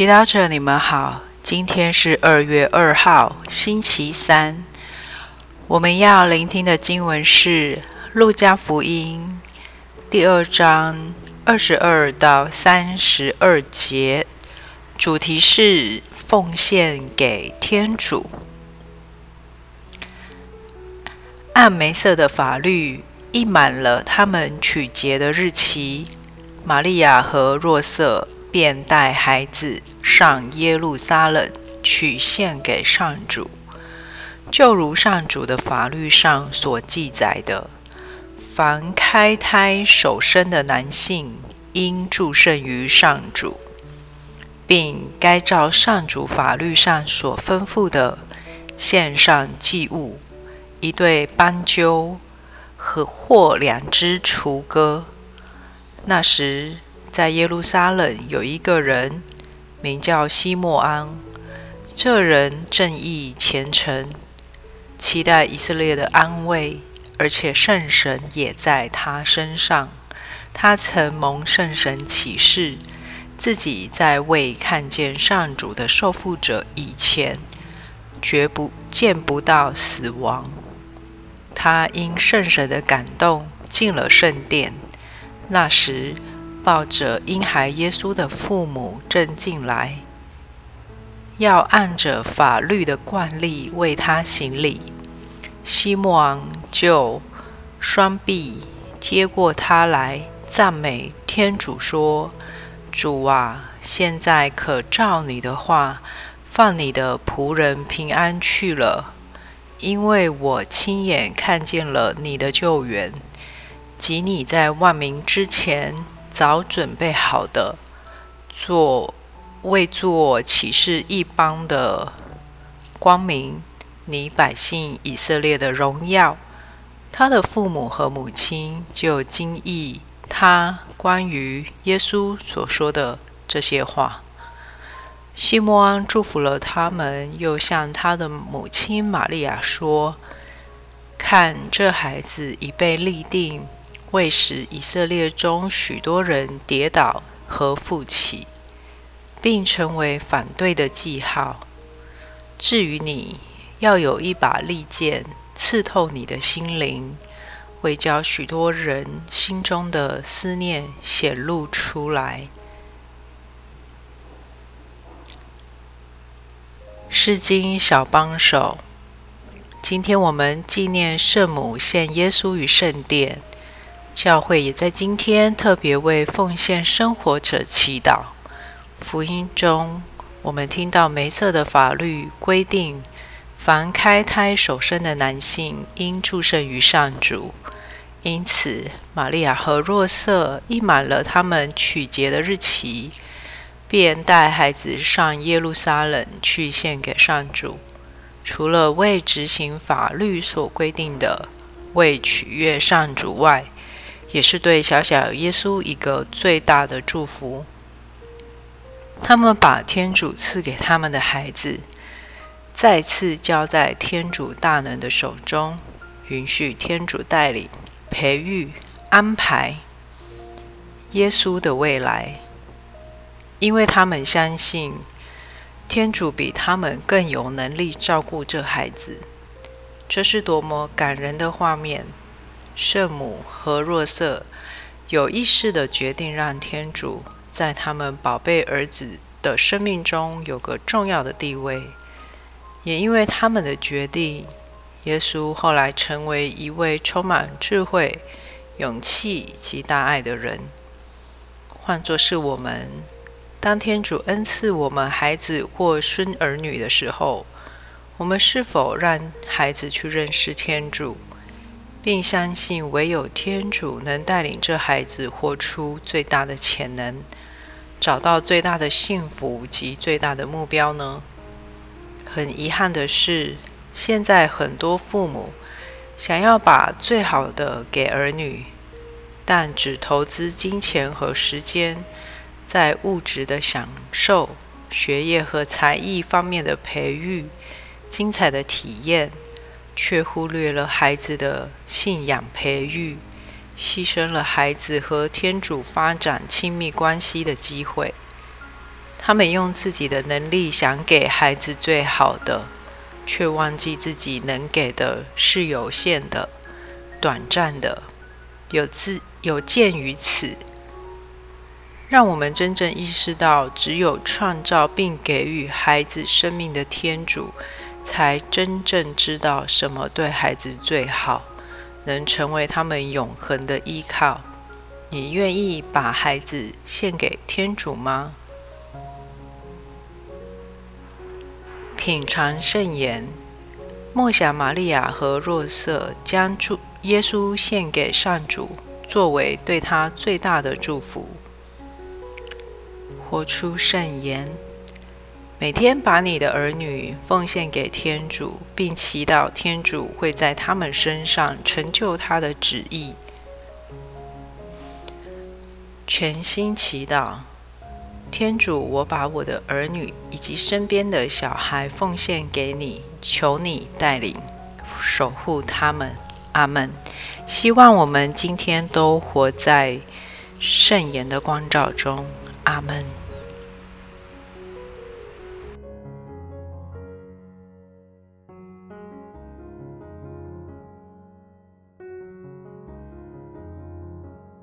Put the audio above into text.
祈祷者，你们好。今天是二月二号，星期三。我们要聆听的经文是《路加福音》第二章二十二到三十二节，主题是奉献给天主。按梅瑟的法律，一满了他们取节的日期，玛利亚和若瑟。便带孩子上耶路撒冷去献给上主，就如上主的法律上所记载的，凡开胎守生的男性，应祝圣于上主，并该照上主法律上所吩咐的，献上祭物，一对斑鸠和或两只雏鸽。那时。在耶路撒冷有一个人名叫西莫安，这人正义虔诚，期待以色列的安慰，而且圣神也在他身上。他曾蒙圣神启示，自己在未看见上主的受缚者以前，绝不见不到死亡。他因圣神的感动进了圣殿，那时。抱着婴孩耶稣的父母正进来，要按着法律的惯例为他行礼。西莫昂就双臂接过他来，赞美天主说：“主啊，现在可照你的话，放你的仆人平安去了，因为我亲眼看见了你的救援，及你在万民之前。”早准备好的，做为做启示一邦的光明，你百姓以色列的荣耀。他的父母和母亲就惊异他关于耶稣所说的这些话。西摩安祝福了他们，又向他的母亲玛利亚说：“看，这孩子已被立定。”为使以色列中许多人跌倒和复起，并成为反对的记号。至于你，要有一把利剑刺透你的心灵，为教许多人心中的思念显露出来。诗经小帮手，今天我们纪念圣母献耶稣于圣殿。教会也在今天特别为奉献生活者祈祷。福音中，我们听到梅瑟的法律规定，凡开胎首生的男性应祝圣于上主。因此，玛利亚和若瑟一满了他们取节的日期，便带孩子上耶路撒冷去献给上主。除了为执行法律所规定的，为取悦上主外，也是对小小耶稣一个最大的祝福。他们把天主赐给他们的孩子，再次交在天主大能的手中，允许天主带领、培育、安排耶稣的未来，因为他们相信天主比他们更有能力照顾这孩子。这是多么感人的画面！圣母和若瑟有意识的决定让天主在他们宝贝儿子的生命中有个重要的地位，也因为他们的决定，耶稣后来成为一位充满智慧、勇气及大爱的人。换作是我们，当天主恩赐我们孩子或孙儿女的时候，我们是否让孩子去认识天主？并相信唯有天主能带领这孩子活出最大的潜能，找到最大的幸福及最大的目标呢？很遗憾的是，现在很多父母想要把最好的给儿女，但只投资金钱和时间在物质的享受、学业和才艺方面的培育、精彩的体验。却忽略了孩子的信仰培育，牺牲了孩子和天主发展亲密关系的机会。他们用自己的能力想给孩子最好的，却忘记自己能给的是有限的、短暂的。有自有鉴于此，让我们真正意识到，只有创造并给予孩子生命的天主，才真正知道什么对孩子最好，能成为他们永恒的依靠。你愿意把孩子献给天主吗？品尝圣言，默想玛利亚和若瑟将主耶稣献给上主，作为对他最大的祝福。活出圣言，每天把你的儿女奉献给天主，并祈祷天主会在他们身上成就他的旨意。全心祈祷。天主，我把我的儿女以及身边的小孩奉献给你，求你带领、守护他们。阿门。希望我们今天都活在圣言的光照中。阿门。